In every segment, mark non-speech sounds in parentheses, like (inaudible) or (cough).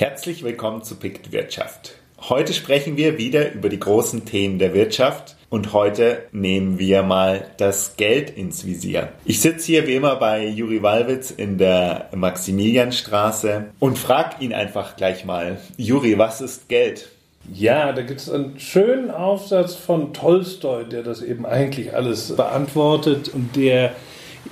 Herzlich willkommen zu Pict Wirtschaft. Heute sprechen wir wieder über die großen Themen der Wirtschaft und heute nehmen wir mal das Geld ins Visier. Ich sitze hier wie immer bei Juri Walwitz in der Maximilianstraße und frage ihn einfach gleich mal, Juri, was ist Geld? Ja, da gibt es einen schönen Aufsatz von Tolstoi, der das eben eigentlich alles beantwortet und der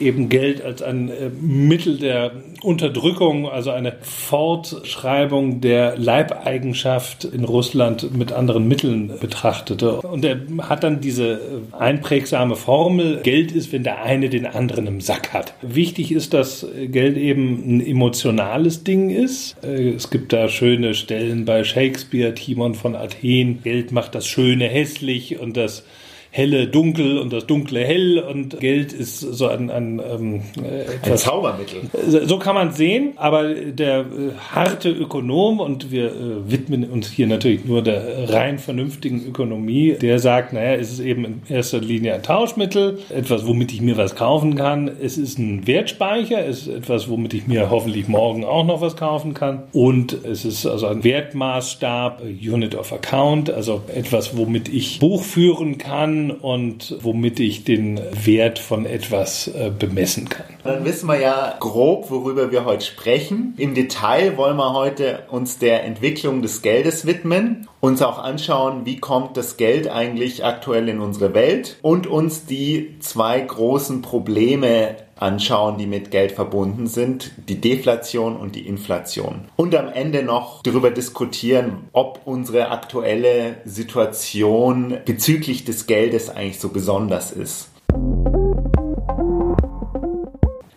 eben Geld als ein äh, Mittel der Unterdrückung, also eine Fortschreibung der Leibeigenschaft in Russland mit anderen Mitteln betrachtete. Und er hat dann diese äh, einprägsame Formel, Geld ist, wenn der eine den anderen im Sack hat. Wichtig ist, dass Geld eben ein emotionales Ding ist. Äh, es gibt da schöne Stellen bei Shakespeare, Timon von Athen. Geld macht das Schöne hässlich und das helle dunkel und das dunkle hell und Geld ist so ein, ein, ähm, etwas, ein Zaubermittel. So kann man sehen, aber der äh, harte Ökonom und wir äh, widmen uns hier natürlich nur der rein vernünftigen Ökonomie, der sagt, naja, es ist eben in erster Linie ein Tauschmittel, etwas, womit ich mir was kaufen kann. Es ist ein Wertspeicher, es ist etwas, womit ich mir hoffentlich morgen auch noch was kaufen kann und es ist also ein Wertmaßstab, Unit of Account, also etwas, womit ich Buch führen kann und womit ich den Wert von etwas äh, bemessen kann. Dann wissen wir ja grob, worüber wir heute sprechen. Im Detail wollen wir heute uns der Entwicklung des Geldes widmen, uns auch anschauen, wie kommt das Geld eigentlich aktuell in unsere Welt und uns die zwei großen Probleme anschauen, die mit Geld verbunden sind, die Deflation und die Inflation. Und am Ende noch darüber diskutieren, ob unsere aktuelle Situation bezüglich des Geldes eigentlich so besonders ist.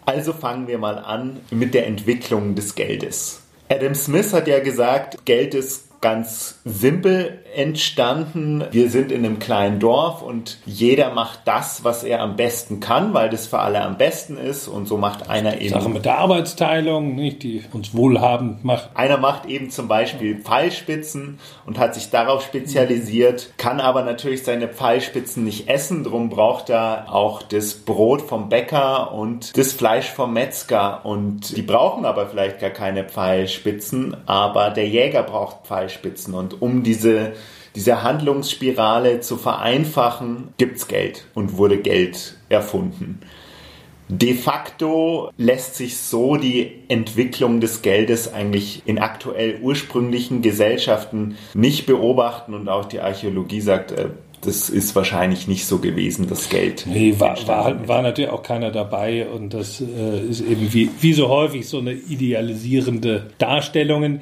Also fangen wir mal an mit der Entwicklung des Geldes. Adam Smith hat ja gesagt, Geld ist ganz simpel entstanden. Wir sind in einem kleinen Dorf und jeder macht das, was er am besten kann, weil das für alle am besten ist und so macht einer eben. Sache mit der Arbeitsteilung, nicht, die uns wohlhabend macht. Einer macht eben zum Beispiel Pfeilspitzen und hat sich darauf spezialisiert, kann aber natürlich seine Pfeilspitzen nicht essen, drum braucht er auch das Brot vom Bäcker und das Fleisch vom Metzger und die brauchen aber vielleicht gar keine Pfeilspitzen, aber der Jäger braucht Pfeilspitzen Pfeilspitzen. Und um diese, diese Handlungsspirale zu vereinfachen, gibt es Geld und wurde Geld erfunden. De facto lässt sich so die Entwicklung des Geldes eigentlich in aktuell ursprünglichen Gesellschaften nicht beobachten und auch die Archäologie sagt, äh, das ist wahrscheinlich nicht so gewesen, das Geld. Nee, war, war, war natürlich auch keiner dabei und das äh, ist eben wie, wie so häufig so eine idealisierende Darstellung.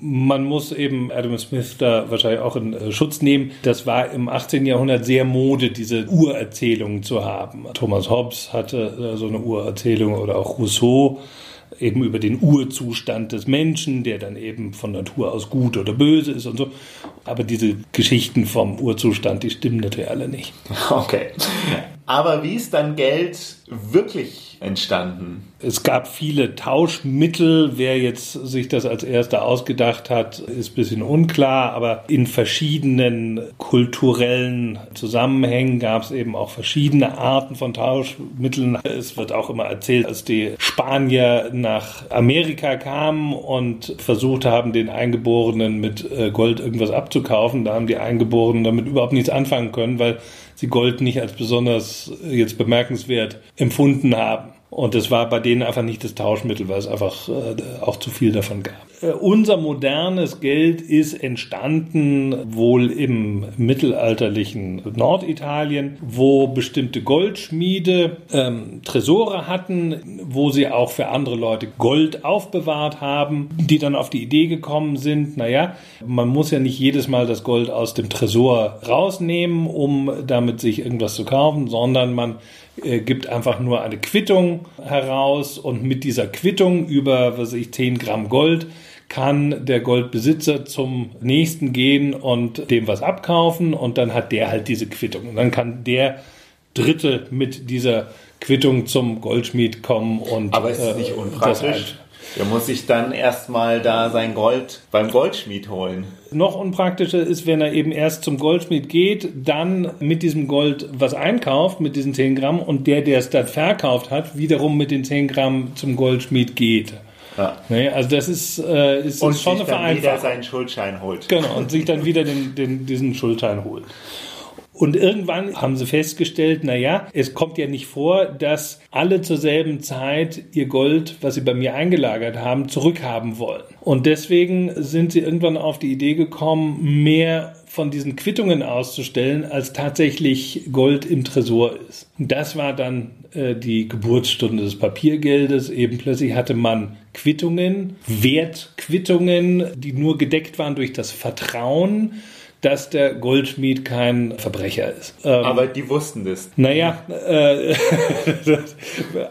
Man muss eben Adam Smith da wahrscheinlich auch in äh, Schutz nehmen. Das war im 18. Jahrhundert sehr Mode, diese Urerzählungen zu haben. Thomas Hobbes hatte äh, so eine Urerzählung oder auch Rousseau eben über den Urzustand des Menschen, der dann eben von Natur aus gut oder böse ist und so. Aber diese Geschichten vom Urzustand, die stimmen natürlich alle nicht. (laughs) Okay. Aber wie ist dann Geld wirklich entstanden? Es gab viele Tauschmittel. Wer jetzt sich das als erster ausgedacht hat, ist ein bisschen unklar. Aber in verschiedenen kulturellen Zusammenhängen gab es eben auch verschiedene Arten von Tauschmitteln. Es wird auch immer erzählt, als die Spanier nach Amerika kamen und versucht haben, den Eingeborenen mit äh, Gold irgendwas abzukaufen. Da haben die Eingeborenen damit überhaupt nichts anfangen können, weil sie Gold nicht als besonders äh, jetzt bemerkenswert empfunden haben. Und das war bei denen einfach nicht das Tauschmittel, weil es einfach äh, auch zu viel davon gab. Äh, unser modernes Geld ist entstanden wohl im mittelalterlichen Norditalien, wo bestimmte Goldschmiede ähm, Tresore hatten, wo sie auch für andere Leute Gold aufbewahrt haben, die dann auf die Idee gekommen sind, naja, man muss ja nicht jedes Mal das Gold aus dem Tresor rausnehmen, um damit sich irgendwas zu kaufen, sondern man äh, gibt einfach nur eine Quittung heraus und mit dieser Quittung über, was ich, 10 Gramm Gold kann der Goldbesitzer zum nächsten gehen und dem was abkaufen und dann hat der halt diese Quittung. Und dann kann der Dritte mit dieser Quittung zum Goldschmied kommen und. Aber ist es nicht äh, unpraktisch? Der muss sich dann erstmal da sein Gold beim Goldschmied holen. Noch unpraktischer ist, wenn er eben erst zum Goldschmied geht, dann mit diesem Gold was einkauft, mit diesen 10 Gramm, und der, der es dann verkauft hat, wiederum mit den 10 Gramm zum Goldschmied geht. Ja. Nee, also das ist, äh, ist, und schon eine Vereinfachung. Und wieder seinen Schuldschein holt. Genau, und sich dann wieder den, den, diesen Schuldschein holt. Und irgendwann haben sie festgestellt, na ja, es kommt ja nicht vor, dass alle zur selben Zeit ihr Gold, was sie bei mir eingelagert haben, zurückhaben wollen. Und deswegen sind sie irgendwann auf die Idee gekommen, mehr von diesen Quittungen auszustellen, als tatsächlich Gold im Tresor ist. Das war dann äh, die Geburtsstunde des Papiergeldes. Eben plötzlich hatte man Quittungen, Wertquittungen, die nur gedeckt waren durch das Vertrauen dass der Goldschmied kein Verbrecher ist. Ähm, Aber die wussten das. Naja, äh, (laughs)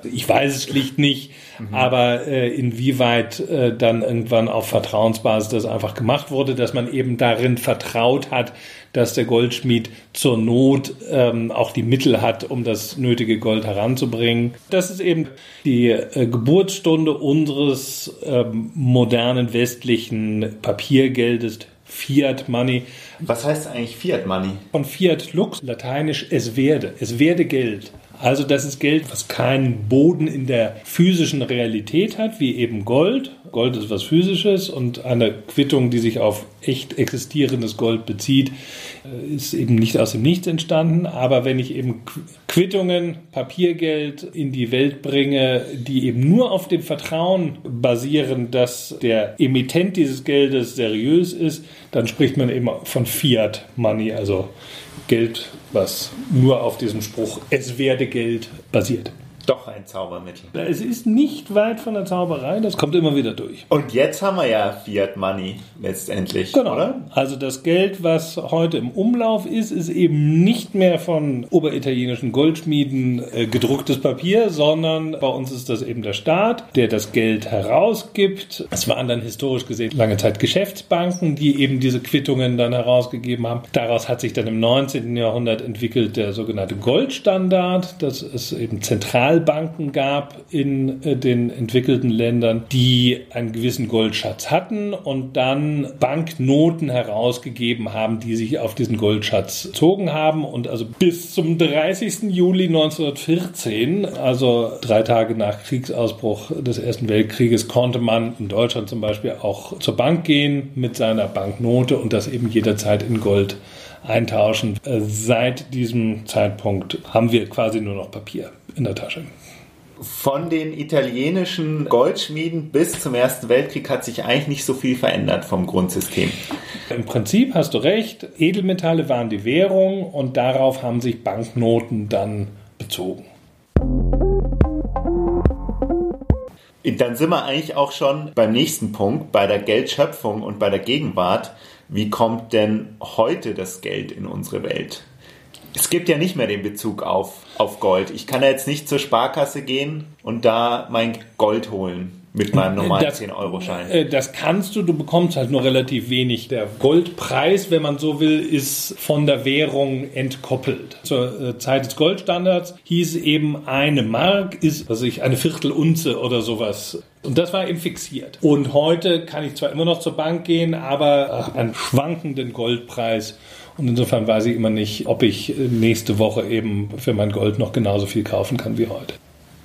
ich weiß es schlicht nicht, mhm. aber äh, inwieweit äh, dann irgendwann auf Vertrauensbasis das einfach gemacht wurde, dass man eben darin vertraut hat, dass der Goldschmied zur Not ähm, auch die Mittel hat, um das nötige Gold heranzubringen. Das ist eben die äh, Geburtsstunde unseres ähm, modernen westlichen Papiergeldes, Fiat Money. Was heißt eigentlich Fiat Money? Von Fiat Lux, lateinisch es werde. Es werde Geld. Also das ist Geld, was keinen Boden in der physischen Realität hat, wie eben Gold. Gold ist was Physisches und eine Quittung, die sich auf echt existierendes Gold bezieht, äh, ist eben nicht aus dem Nichts entstanden. Aber wenn ich eben Quittungen, Papiergeld in die Welt bringe, die eben nur auf dem Vertrauen basieren, dass der Emittent dieses Geldes seriös ist, dann spricht man eben von Fiat Money, also Geld, was nur auf diesem Spruch es werde Geld basiert doch ein Zaubermittel. Es ist nicht weit von der Zauberei, das kommt immer wieder durch. Und jetzt haben wir ja Fiat Money letztendlich, genau. oder? Also das Geld, was heute im Umlauf ist, ist eben nicht mehr von oberitalienischen Goldschmieden äh, gedrucktes Papier, sondern bei uns ist das eben der Staat, der das Geld herausgibt. Es waren dann historisch gesehen lange Zeit Geschäftsbanken, die eben diese Quittungen dann herausgegeben haben. Daraus hat sich dann im 19. Jahrhundert entwickelt der sogenannte Goldstandard. Das ist eben zentral Zentralbanken gab in äh, den entwickelten Ländern, die einen gewissen Goldschatz hatten und dann Banknoten herausgegeben haben, die sich auf diesen Goldschatz zogen haben. Und also bis zum 30. Juli 1914, also drei Tage nach Kriegsausbruch des Ersten Weltkrieges, konnte man in Deutschland zum Beispiel auch zur Bank gehen mit seiner Banknote und das eben jederzeit in Gold eintauschen. Äh, seit diesem Zeitpunkt haben wir quasi nur noch Papier in der Tasche. Von den italienischen Goldschmieden bis zum Ersten Weltkrieg hat sich eigentlich nicht so viel verändert vom Grundsystem. Im Prinzip hast du recht, Edelmetalle waren die Währung und darauf haben sich Banknoten dann bezogen. Dann sind wir eigentlich auch schon beim nächsten Punkt, bei der Geldschöpfung und bei der Gegenwart. Wie kommt denn heute das Geld in unsere Welt? Es gibt ja nicht mehr den Bezug auf, auf Gold. Ich kann ja jetzt nicht zur Sparkasse gehen und da mein Gold holen mit meinem normalen 10-Euro-Schein. Äh, das kannst du, du bekommst halt nur relativ wenig. Der Goldpreis, wenn man so will, ist von der Währung entkoppelt. Zur äh, Zeit des Goldstandards hieß eben eine Mark ist, was ich, eine Viertelunze oder sowas. Und das war eben fixiert. Und heute kann ich zwar immer noch zur Bank gehen, aber einen schwankenden Goldpreis und insofern weiß ich immer nicht, ob ich nächste Woche eben für mein Gold noch genauso viel kaufen kann wie heute.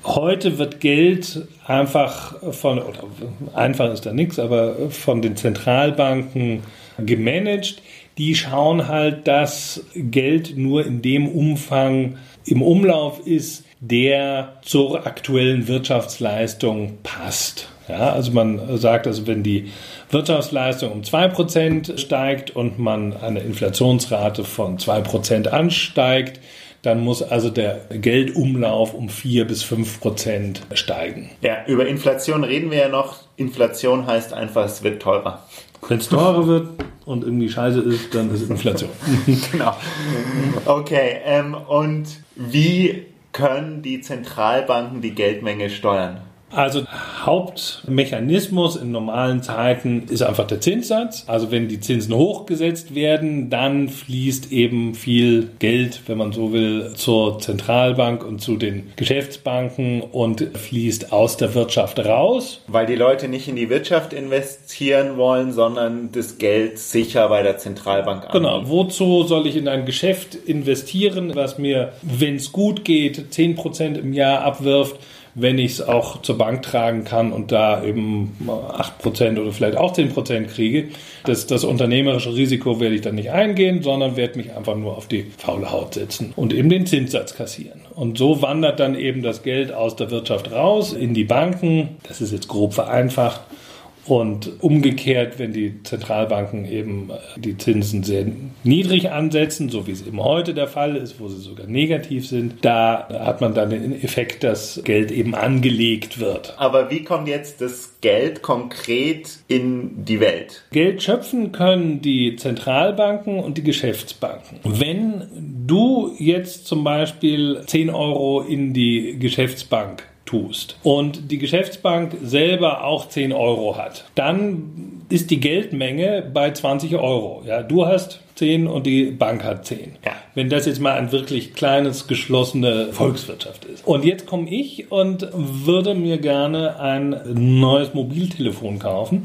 Heute wird Geld einfach von, oder einfach ist da nichts, aber von den Zentralbanken gemanagt. Die schauen halt, dass Geld nur in dem Umfang im Umlauf ist, der zur aktuellen Wirtschaftsleistung passt. Ja, also man sagt, also wenn die Wirtschaftsleistung um 2% steigt und man eine Inflationsrate von 2% ansteigt, dann muss also der Geldumlauf um 4 bis 5% steigen. Ja, über Inflation reden wir ja noch. Inflation heißt einfach, es wird teurer. Wenn es teurer wird und irgendwie scheiße ist, dann ist Inflation. (laughs) genau. Okay, ähm, und wie können die Zentralbanken die Geldmenge steuern? Also Hauptmechanismus in normalen Zeiten ist einfach der Zinssatz. Also wenn die Zinsen hochgesetzt werden, dann fließt eben viel Geld, wenn man so will, zur Zentralbank und zu den Geschäftsbanken und fließt aus der Wirtschaft raus. Weil die Leute nicht in die Wirtschaft investieren wollen, sondern das Geld sicher bei der Zentralbank anlegen. Genau. Wozu soll ich in ein Geschäft investieren, was mir, wenn es gut geht, 10% im Jahr abwirft? Wenn ich es auch zur Bank tragen kann und da eben 8% oder vielleicht auch 10% kriege. Das, das unternehmerische Risiko werde ich dann nicht eingehen, sondern werde mich einfach nur auf die faule Haut setzen und eben den Zinssatz kassieren. Und so wandert dann eben das Geld aus der Wirtschaft raus in die Banken. Das ist jetzt grob vereinfacht. Und umgekehrt, wenn die Zentralbanken eben äh, die Zinsen sehr niedrig ansetzen, so wie es eben heute der Fall ist, wo sie sogar negativ sind, da hat man dann den Effekt, dass Geld eben angelegt wird. Aber wie kommt jetzt das Geld konkret in die Welt? Geld schöpfen können die Zentralbanken und die Geschäftsbanken. Wenn du jetzt zum Beispiel 10 Euro in die Geschäftsbank tust und die Geschäftsbank selber auch 10 Euro hat, dann ist die Geldmenge bei 20 Euro. Ja, du hast 10 und die Bank hat 10. Ja. Wenn das jetzt mal ein wirklich kleines, geschlossene Volkswirtschaft ist. Und jetzt komme ich und würde mir gerne ein neues Mobiltelefon kaufen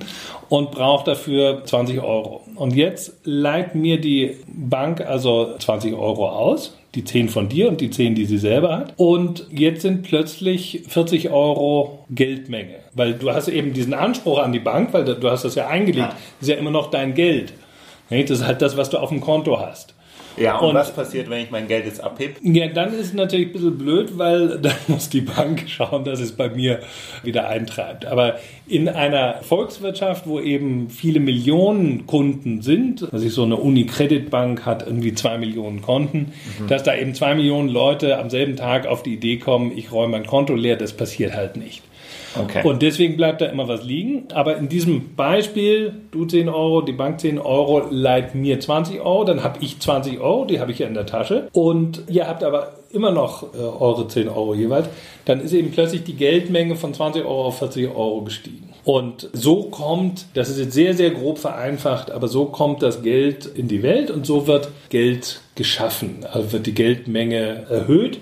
und brauche dafür 20 Euro. Und jetzt leiht mir die Bank also 20 Euro aus die 10 von dir und die 10, die sie selber hat. Und jetzt sind plötzlich 40 Euro Geldmenge. Weil du hast eben diesen Anspruch an die Bank, weil du hast das ja eingelegt. Ja. Das ist ja immer noch dein Geld. Das ist halt das, was du auf dem Konto hast. Ja, und, und, was passiert, wenn ich mein Geld jetzt abhebe? Ja, dann ist es natürlich ein bisschen blöd, weil (laughs) dann muss die Bank schauen, dass es bei mir wieder eintreibt. Aber in einer Volkswirtschaft, wo eben viele Millionen Kunden sind, also ich so eine Unicredit-Bank hat irgendwie zwei Millionen Konten, mhm. dass da eben zwei Millionen Leute am selben Tag auf die Idee kommen, ich räume mein Konto leer, das passiert halt nicht. Okay. Und deswegen bleibt da immer was liegen. Aber in diesem Beispiel, du 10 Euro, die Bank 10 Euro, leiht mir 20 Euro, dann habe ich 20 Euro, die habe ich ja in der Tasche. Und ihr habt aber immer noch äh, eure 10 Euro jeweils. Dann ist eben plötzlich die Geldmenge von 20 Euro auf 40 Euro gestiegen. Und so kommt, das ist jetzt sehr, sehr grob vereinfacht, aber so kommt das Geld in die Welt und so wird Geld geschaffen, also wird die Geldmenge erhöht.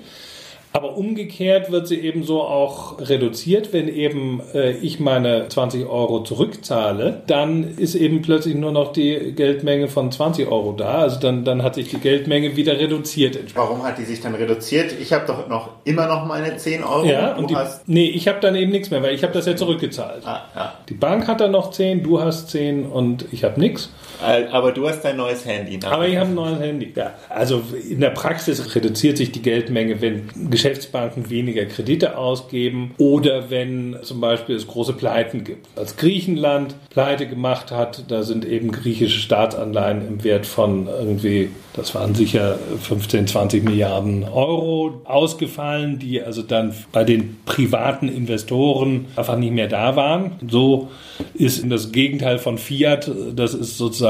Aber umgekehrt wird sie eben so auch reduziert, wenn eben äh, ich meine 20 Euro zurückzahle, dann ist eben plötzlich nur noch die Geldmenge von 20 Euro da. Also dann, dann hat sich die Geldmenge wieder reduziert. Warum hat die sich dann reduziert? Ich habe doch noch immer noch meine 10 Euro. Ja, und die, nee, ich habe dann eben nichts mehr, weil ich habe das ja zurückgezahlt. Ah, ja. Die Bank hat dann noch 10, du hast 10 und ich habe nichts. Aber du hast dein neues Handy. Aber ich habe ein neues Handy. Ja, also in der Praxis reduziert sich die Geldmenge, wenn Geschäftsbanken weniger Kredite ausgeben oder wenn zum Beispiel es große Pleiten gibt. Als Griechenland Pleite gemacht hat, da sind eben griechische Staatsanleihen im Wert von irgendwie, das waren sicher 15, 20 Milliarden Euro ausgefallen, die also dann bei den privaten Investoren einfach nicht mehr da waren. So ist das Gegenteil von Fiat, das ist sozusagen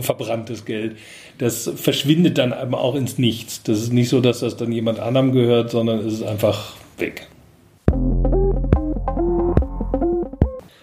verbranntes Geld das verschwindet dann aber auch ins Nichts. Das ist nicht so, dass das dann jemand anderem gehört, sondern es ist einfach weg.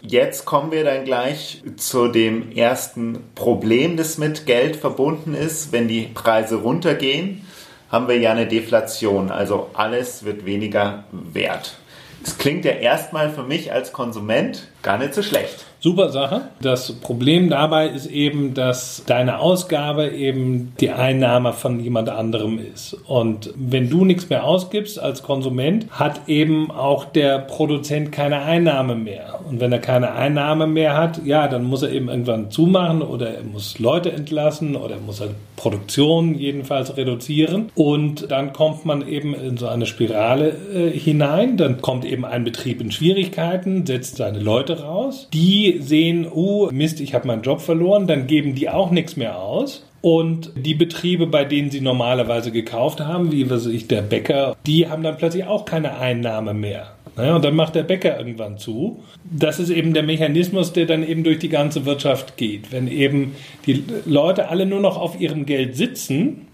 Jetzt kommen wir dann gleich zu dem ersten Problem, das mit Geld verbunden ist. Wenn die Preise runtergehen, haben wir ja eine Deflation, also alles wird weniger wert. Es klingt ja erstmal für mich als Konsument gar nicht so schlecht. Super Sache. Das Problem dabei ist eben, dass deine Ausgabe eben die Einnahme von jemand anderem ist. Und wenn du nichts mehr ausgibst als Konsument, hat eben auch der Produzent keine Einnahme mehr. Und wenn er keine Einnahme mehr hat, ja, dann muss er eben irgendwann zumachen oder er muss Leute entlassen oder er muss halt Produktion jedenfalls reduzieren. Und dann kommt man eben in so eine Spirale äh, hinein. Dann kommt eben ein Betrieb in Schwierigkeiten, setzt seine Leute raus. Die sehen, oh Mist, ich habe meinen Job verloren, dann geben die auch nichts mehr aus. Und die Betriebe, bei denen sie normalerweise gekauft haben, wie weiß ich, der Bäcker, die haben dann plötzlich auch keine Einnahme mehr. Naja, und dann macht der Bäcker irgendwann zu. Das ist eben der Mechanismus, der dann eben durch die ganze Wirtschaft geht. Wenn eben die Leute alle nur noch auf ihrem Geld sitzen,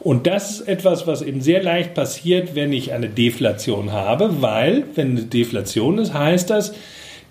und das ist etwas, was eben sehr leicht passiert, wenn ich eine Deflation habe, weil, wenn eine Deflation ist, heißt das,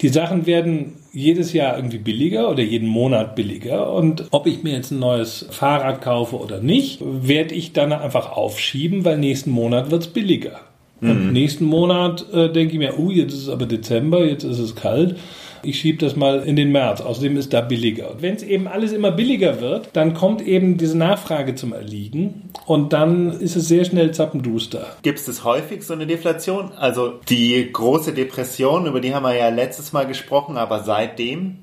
die Sachen werden jedes Jahr irgendwie billiger oder jeden Monat billiger. Und ob ich mir jetzt ein neues Fahrrad kaufe oder nicht, werde ich dann einfach aufschieben, weil nächsten Monat wird es billiger. Und mhm. nächsten Monat äh, denke ich mir, oh, jetzt ist es aber Dezember, jetzt ist es kalt. Ich schiebe das mal in den März. Außerdem ist da billiger. Wenn es eben alles immer billiger wird, dann kommt eben diese Nachfrage zum Erliegen und dann ist es sehr schnell zappenduster. Gibt es häufig so eine Deflation? Also die große Depression, über die haben wir ja letztes Mal gesprochen, aber seitdem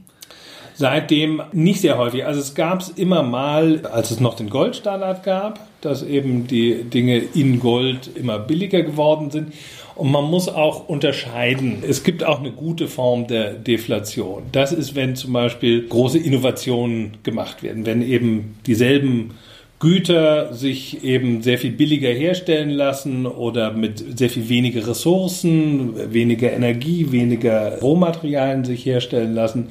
Seitdem nicht sehr häufig. Also es gab es immer mal, als es noch den Goldstandard gab, dass eben die Dinge in Gold immer billiger geworden sind. Und man muss auch unterscheiden. Es gibt auch eine gute Form der Deflation. Das ist, wenn zum Beispiel große Innovationen gemacht werden, wenn eben dieselben Güter sich eben sehr viel billiger herstellen lassen oder mit sehr viel weniger Ressourcen, weniger Energie, weniger Rohmaterialien sich herstellen lassen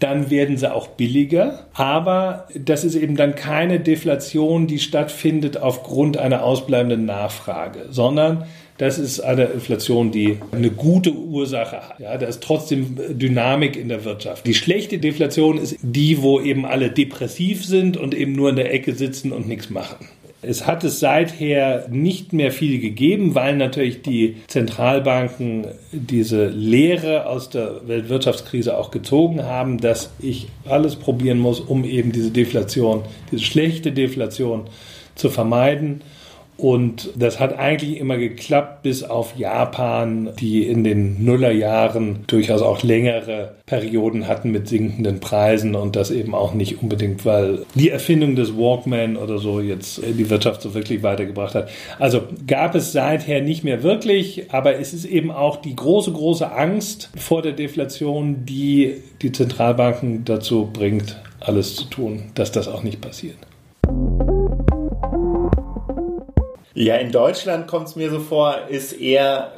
dann werden sie auch billiger. Aber das ist eben dann keine Deflation, die stattfindet aufgrund einer ausbleibenden Nachfrage, sondern das ist eine Inflation, die eine gute Ursache hat. Ja, da ist trotzdem Dynamik in der Wirtschaft. Die schlechte Deflation ist die, wo eben alle depressiv sind und eben nur in der Ecke sitzen und nichts machen. Es hat es seither nicht mehr viel gegeben, weil natürlich die Zentralbanken diese Lehre aus der Weltwirtschaftskrise auch gezogen haben, dass ich alles probieren muss, um eben diese Deflation, diese schlechte Deflation zu vermeiden. Und das hat eigentlich immer geklappt, bis auf Japan, die in den Nullerjahren durchaus auch längere Perioden hatten mit sinkenden Preisen und das eben auch nicht unbedingt, weil die Erfindung des Walkman oder so jetzt die Wirtschaft so wirklich weitergebracht hat. Also gab es seither nicht mehr wirklich, aber es ist eben auch die große, große Angst vor der Deflation, die die Zentralbanken dazu bringt, alles zu tun, dass das auch nicht passiert. Ja, in Deutschland kommt es mir so vor, ist eher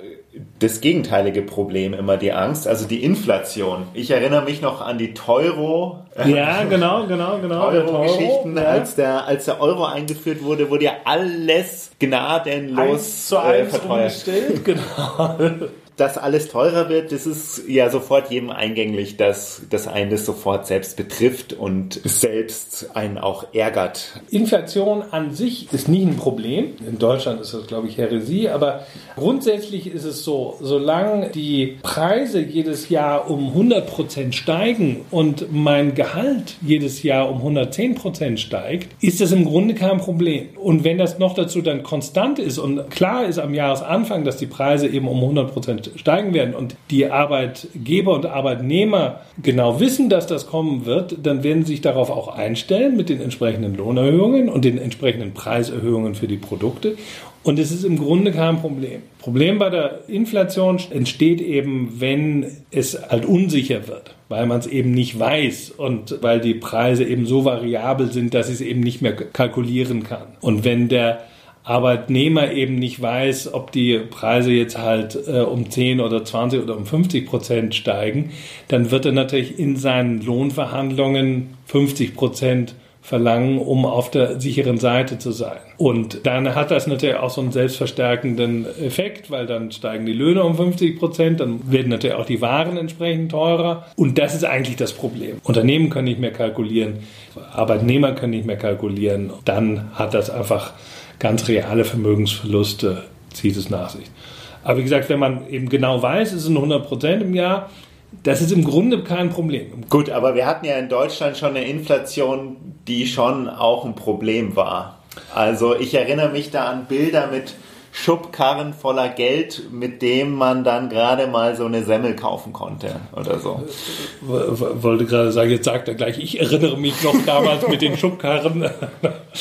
das gegenteilige Problem immer die Angst, also die Inflation. Ich erinnere mich noch an die Teuro. Ja, genau, genau, genau. Euro-Geschichten. Ja. Als, der, als der Euro eingeführt wurde, wurde ja alles gnadenlos eins zu eins äh, verteuert. (laughs) Genau dass alles teurer wird, das ist ja sofort jedem eingänglich, dass das einen das sofort selbst betrifft und selbst einen auch ärgert. Inflation an sich ist nie ein Problem. In Deutschland ist das, glaube ich, Heresie, aber grundsätzlich ist es so, solange die Preise jedes Jahr um 100 Prozent steigen und mein Gehalt jedes Jahr um 110 Prozent steigt, ist das im Grunde kein Problem. Und wenn das noch dazu dann konstant ist und klar ist am Jahresanfang, dass die Preise eben um 100 Prozent steigen werden und die Arbeitgeber und Arbeitnehmer genau wissen, dass das kommen wird, dann werden sie sich darauf auch einstellen mit den entsprechenden Lohnerhöhungen und den entsprechenden Preiserhöhungen für die Produkte. Und es ist im Grunde kein Problem. Problem bei der Inflation entsteht eben, wenn es halt unsicher wird, weil man es eben nicht weiß und weil die Preise eben so variabel sind, dass ich es eben nicht mehr kalkulieren kann. Und wenn der Arbeitnehmer eben nicht weiß, ob die Preise jetzt halt äh, um 10 oder 20 oder um 50 Prozent steigen, dann wird er natürlich in seinen Lohnverhandlungen 50 Prozent verlangen, um auf der sicheren Seite zu sein. Und dann hat das natürlich auch so einen selbstverstärkenden Effekt, weil dann steigen die Löhne um 50 Prozent, dann werden natürlich auch die Waren entsprechend teurer. Und das ist eigentlich das Problem. Unternehmen können nicht mehr kalkulieren, Arbeitnehmer können nicht mehr kalkulieren. Dann hat das einfach ganz reale Vermögensverluste zieht es nach sich. Aber wie gesagt, wenn man eben genau weiß, es sind 100 Prozent im Jahr, das ist im Grunde kein Problem. Gut, aber wir hatten ja in Deutschland schon eine Inflation, die schon auch ein Problem war. Also ich erinnere mich da an Bilder mit Schubkarren voller Geld, mit dem man dann gerade mal so eine Semmel kaufen konnte oder so. Wollte gerade sagen, jetzt sagt er gleich, ich erinnere mich noch damals mit den Schubkarren.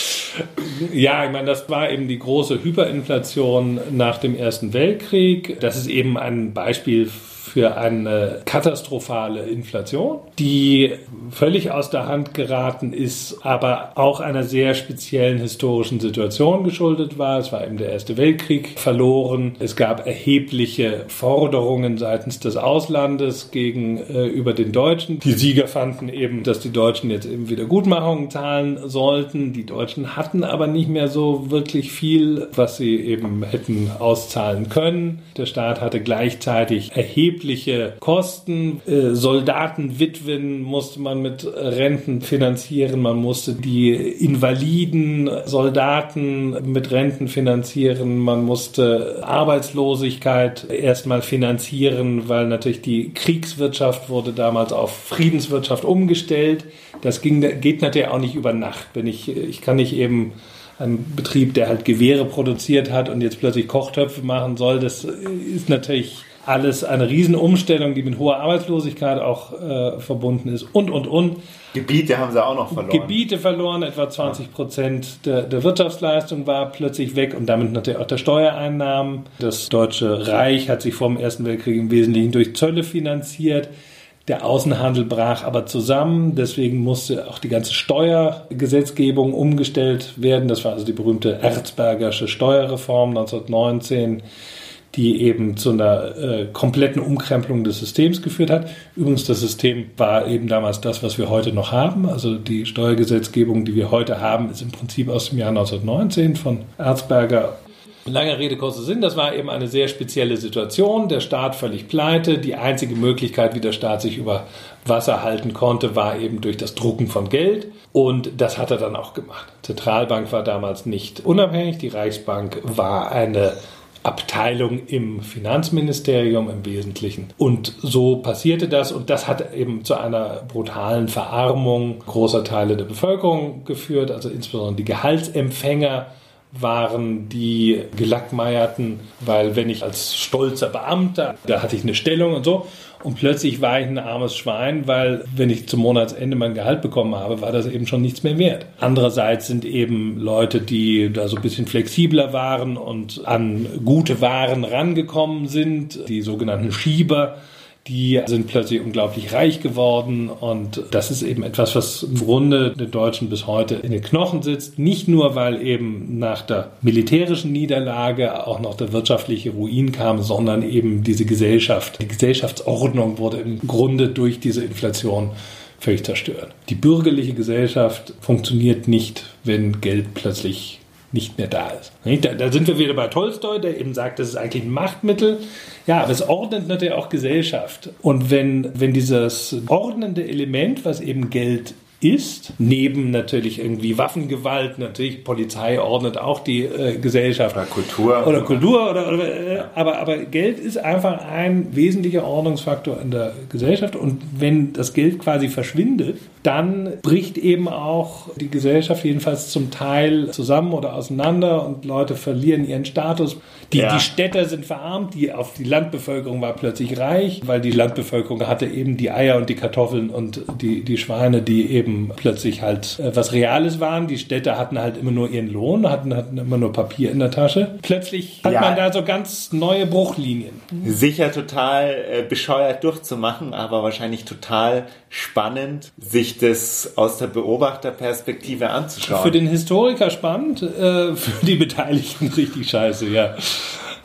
(laughs) ja, ich meine, das war eben die große Hyperinflation nach dem Ersten Weltkrieg. Das ist eben ein Beispiel für eine katastrophale Inflation, die völlig aus der Hand geraten ist, aber auch einer sehr speziellen historischen Situation geschuldet war. Es war eben der Erste Weltkrieg verloren. Es gab erhebliche Forderungen seitens des Auslandes gegenüber äh, den Deutschen. Die Sieger fanden eben, dass die Deutschen jetzt eben Wiedergutmachungen zahlen sollten. Die Deutschen hatten aber nicht mehr so wirklich viel, was sie eben hätten auszahlen können. Der Staat hatte gleichzeitig erheblich erhebliche Kosten. Äh, Soldatenwitwen musste man mit Renten finanzieren, man musste die Invaliden, Soldaten mit Renten finanzieren, man musste Arbeitslosigkeit erstmal finanzieren, weil natürlich die Kriegswirtschaft wurde damals auf Friedenswirtschaft umgestellt. Das ging, geht natürlich auch nicht über Nacht. Wenn ich, ich kann nicht eben ein Betrieb, der halt Gewehre produziert hat und jetzt plötzlich Kochtöpfe machen soll, das ist natürlich alles eine Riesenumstellung, die mit hoher Arbeitslosigkeit auch äh, verbunden ist und, und, und. Gebiete haben sie auch noch verloren. Gebiete verloren, etwa 20 Prozent der, der Wirtschaftsleistung war plötzlich weg und damit natürlich auch der Steuereinnahmen. Das Deutsche Reich hat sich vor dem Ersten Weltkrieg im Wesentlichen durch Zölle finanziert. Der Außenhandel brach aber zusammen, deswegen musste auch die ganze Steuergesetzgebung umgestellt werden. Das war also die berühmte Erzbergersche Steuerreform 1919 die eben zu einer äh, kompletten Umkrempelung des Systems geführt hat. Übrigens, das System war eben damals das, was wir heute noch haben. Also die Steuergesetzgebung, die wir heute haben, ist im Prinzip aus dem Jahr 1919 von Erzberger. Lange Rede, kurzer Sinn, das war eben eine sehr spezielle Situation. Der Staat völlig pleite. Die einzige Möglichkeit, wie der Staat sich über Wasser halten konnte, war eben durch das Drucken von Geld. Und das hat er dann auch gemacht. Zentralbank war damals nicht unabhängig. Die Reichsbank war eine Abteilung im Finanzministerium im Wesentlichen. Und so passierte das und das hat eben zu einer brutalen Verarmung großer Teile der Bevölkerung geführt, also insbesondere die Gehaltsempfänger waren die Gelackmeierten, weil wenn ich als stolzer Beamter, da hatte ich eine Stellung und so, und plötzlich war ich ein armes Schwein, weil wenn ich zum Monatsende mein Gehalt bekommen habe, war das eben schon nichts mehr wert. Andererseits sind eben Leute, die da so ein bisschen flexibler waren und an gute Waren rangekommen sind, die sogenannten Schieber, die sind plötzlich unglaublich reich geworden und das ist eben etwas, was im Grunde den Deutschen bis heute in den Knochen sitzt. Nicht nur, weil eben nach der militärischen Niederlage auch noch der wirtschaftliche Ruin kam, sondern eben diese Gesellschaft, die Gesellschaftsordnung wurde im Grunde durch diese Inflation völlig zerstört. Die bürgerliche Gesellschaft funktioniert nicht, wenn Geld plötzlich nicht mehr da ist. Da, da, sind wir wieder bei Tolstoi, der eben sagt, das ist eigentlich ein Machtmittel. Ja, aber es ordnet natürlich auch Gesellschaft. Und wenn, wenn dieses ordnende Element, was eben Geld ist, neben natürlich irgendwie Waffengewalt, natürlich Polizei ordnet auch die äh, Gesellschaft. Oder Kultur. Oder Kultur, oder, oder äh, aber, aber Geld ist einfach ein wesentlicher Ordnungsfaktor in der Gesellschaft und wenn das Geld quasi verschwindet, dann bricht eben auch die Gesellschaft jedenfalls zum Teil zusammen oder auseinander und Leute verlieren ihren Status. Die, ja. die Städter sind verarmt, die auf die Landbevölkerung war plötzlich reich, weil die Landbevölkerung hatte eben die Eier und die Kartoffeln und die, die Schweine, die eben plötzlich halt äh, was Reales waren. Die Städter hatten halt immer nur ihren Lohn, hatten, hatten immer nur Papier in der Tasche. Plötzlich hat ja. man da so ganz neue Bruchlinien. Sicher total äh, bescheuert durchzumachen, aber wahrscheinlich total spannend, sich das aus der Beobachterperspektive anzuschauen. Für den Historiker spannend, äh, für die Beteiligten (laughs) richtig scheiße, ja.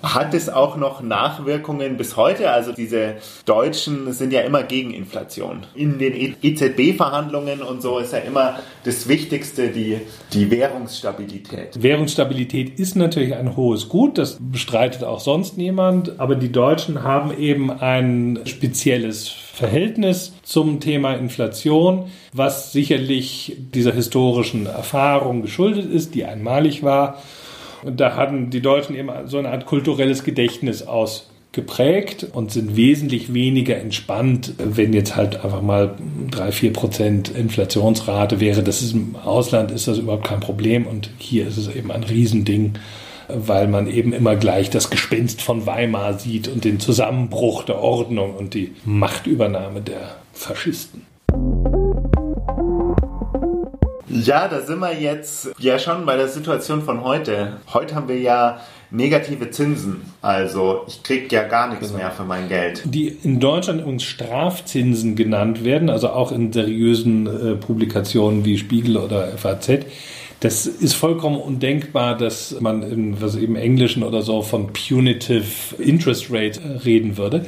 Hat es auch noch Nachwirkungen bis heute? Also diese Deutschen sind ja immer gegen Inflation. In den EZB-Verhandlungen und so ist ja immer das Wichtigste die, die Währungsstabilität. Währungsstabilität ist natürlich ein hohes Gut, das bestreitet auch sonst niemand, aber die Deutschen haben eben ein spezielles Verhältnis zum Thema Inflation, was sicherlich dieser historischen Erfahrung geschuldet ist, die einmalig war und da hatten die Deutschen eben so eine Art kulturelles Gedächtnis ausgeprägt und sind wesentlich weniger entspannt, wenn jetzt halt einfach mal drei, vier Prozent Inflationsrate wäre. Das ist im Ausland ist das überhaupt kein Problem und hier ist es eben ein Riesending weil man eben immer gleich das Gespenst von Weimar sieht und den Zusammenbruch der Ordnung und die Machtübernahme der Faschisten. Ja, da sind wir jetzt ja schon bei der Situation von heute. Heute haben wir ja negative Zinsen. Also ich kriege ja gar nichts genau. mehr für mein Geld. Die in Deutschland übrigens Strafzinsen genannt werden, also auch in seriösen äh, Publikationen wie Spiegel oder FAZ. Das ist vollkommen undenkbar, dass man in was im Englischen oder so von punitive Interest Rate äh, reden würde.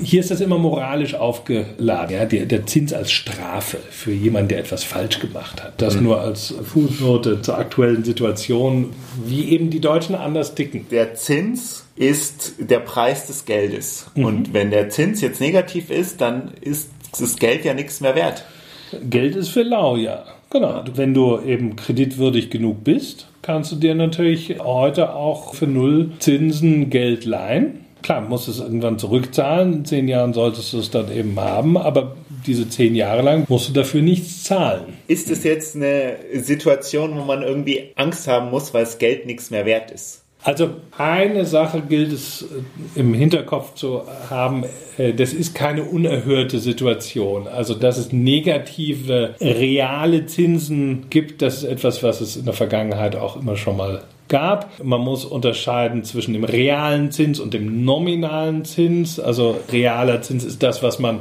Hier ist das immer moralisch aufgeladen. Ja, der, der Zins als Strafe für jemanden, der etwas falsch gemacht hat. Das mhm. nur als Fußnote zur aktuellen Situation, wie eben die Deutschen anders ticken. Der Zins ist der Preis des Geldes. Mhm. Und wenn der Zins jetzt negativ ist, dann ist das Geld ja nichts mehr wert. Geld ist für lau, ja. Genau. Wenn du eben kreditwürdig genug bist, kannst du dir natürlich heute auch für null Zinsen Geld leihen. Klar, musst es irgendwann zurückzahlen. In zehn Jahren solltest du es dann eben haben, aber diese zehn Jahre lang musst du dafür nichts zahlen. Ist es jetzt eine Situation, wo man irgendwie Angst haben muss, weil das Geld nichts mehr wert ist? Also eine Sache gilt es äh, im Hinterkopf zu haben, äh, das ist keine unerhörte Situation. Also dass es negative reale Zinsen gibt, das ist etwas, was es in der Vergangenheit auch immer schon mal gab. Man muss unterscheiden zwischen dem realen Zins und dem nominalen Zins. Also realer Zins ist das, was man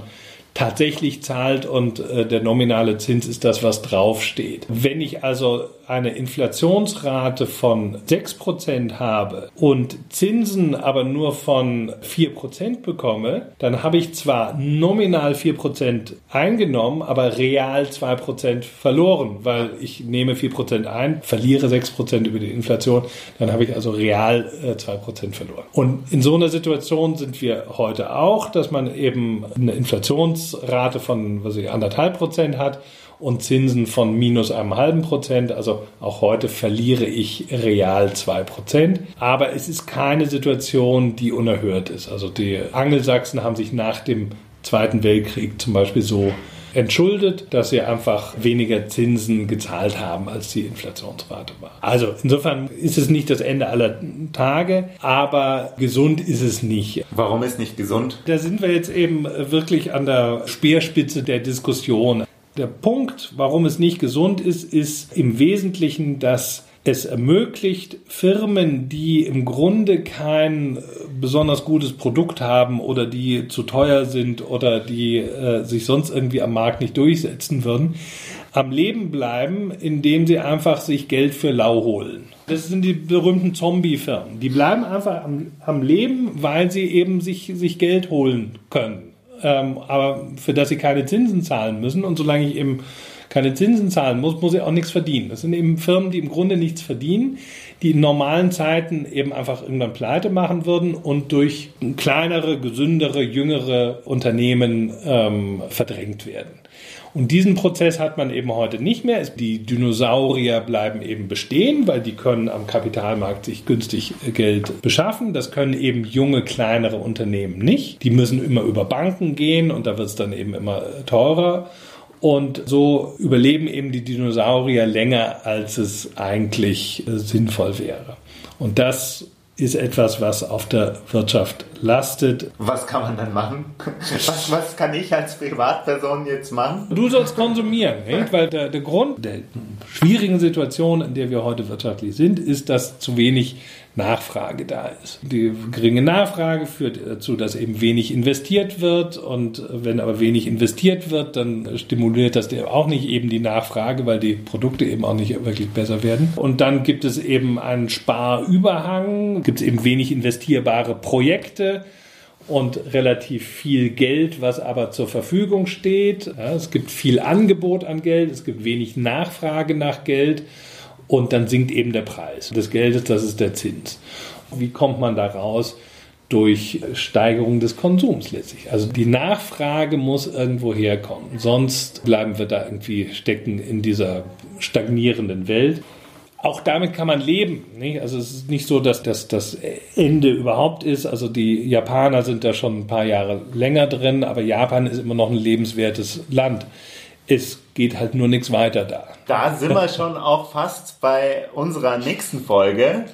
tatsächlich zahlt und äh, der nominale Zins ist das, was draufsteht. Wenn ich also eine Inflationsrate von 6% habe und Zinsen aber nur von 4% bekomme, dann habe ich zwar nominal 4% eingenommen, aber real 2% verloren, weil ich nehme 4% ein, verliere 6% über die Inflation, dann habe ich also real 2% äh, verloren. Und in so einer Situation sind wir heute auch, dass man eben eine Inflationsrate von, was ich, anderthalb Prozent hat und Zinsen von minus einem halben Prozent. Also auch heute verliere ich real zwei Prozent. Aber es ist keine Situation, die unerhört ist. Also die Angelsachsen haben sich nach dem Zweiten Weltkrieg zum Beispiel so entschuldet, dass sie einfach weniger Zinsen gezahlt haben, als die Inflationsrate war. Also insofern ist es nicht das Ende aller Tage, aber gesund ist es nicht. Warum ist nicht gesund? Da sind wir jetzt eben wirklich an der Speerspitze der Diskussion. Der Punkt, warum es nicht gesund ist, ist im Wesentlichen, dass es ermöglicht Firmen, die im Grunde kein besonders gutes Produkt haben oder die zu teuer sind oder die äh, sich sonst irgendwie am Markt nicht durchsetzen würden, am Leben bleiben, indem sie einfach sich Geld für lau holen. Das sind die berühmten Zombie-Firmen. Die bleiben einfach am, am Leben, weil sie eben sich, sich Geld holen können ähm, aber für das sie keine Zinsen zahlen müssen. Und solange ich eben keine Zinsen zahlen muss, muss ich auch nichts verdienen. Das sind eben Firmen, die im Grunde nichts verdienen, die in normalen Zeiten eben einfach irgendwann pleite machen würden und durch kleinere, gesündere, jüngere Unternehmen ähm, verdrängt werden. Und diesen Prozess hat man eben heute nicht mehr. Die Dinosaurier bleiben eben bestehen, weil die können am Kapitalmarkt sich günstig Geld beschaffen. Das können eben junge, kleinere Unternehmen nicht. Die müssen immer über Banken gehen und da wird es dann eben immer teurer. Und so überleben eben die Dinosaurier länger, als es eigentlich sinnvoll wäre. Und das ist etwas, was auf der Wirtschaft lastet. Was kann man dann machen? Was, was kann ich als Privatperson jetzt machen? Du sollst konsumieren, nicht? weil der, der Grund der schwierigen Situation, in der wir heute wirtschaftlich sind, ist, dass zu wenig Nachfrage da ist. Die geringe Nachfrage führt dazu, dass eben wenig investiert wird und wenn aber wenig investiert wird, dann stimuliert das auch nicht eben die Nachfrage, weil die Produkte eben auch nicht wirklich besser werden. Und dann gibt es eben einen Sparüberhang, gibt es eben wenig investierbare Projekte und relativ viel Geld, was aber zur Verfügung steht. Ja, es gibt viel Angebot an Geld, es gibt wenig Nachfrage nach Geld und dann sinkt eben der Preis des Geldes, das ist der Zins. Wie kommt man da raus? Durch Steigerung des Konsums letztlich. Also die Nachfrage muss irgendwo herkommen. Sonst bleiben wir da irgendwie stecken in dieser stagnierenden Welt. Auch damit kann man leben. Nicht? Also es ist nicht so, dass das das Ende überhaupt ist. Also die Japaner sind da schon ein paar Jahre länger drin, aber Japan ist immer noch ein lebenswertes Land. Es geht halt nur nichts weiter da. Da sind wir schon auch fast bei unserer nächsten Folge,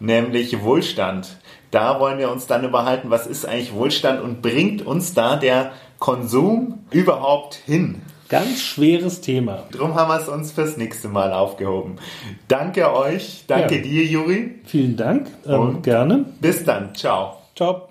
nämlich Wohlstand. Da wollen wir uns dann überhalten, was ist eigentlich Wohlstand und bringt uns da der Konsum überhaupt hin? Ganz schweres Thema. Drum haben wir es uns fürs nächste Mal aufgehoben. Danke euch, danke ja. dir, Juri. Vielen Dank, ähm, gerne. Bis dann, ciao. Ciao.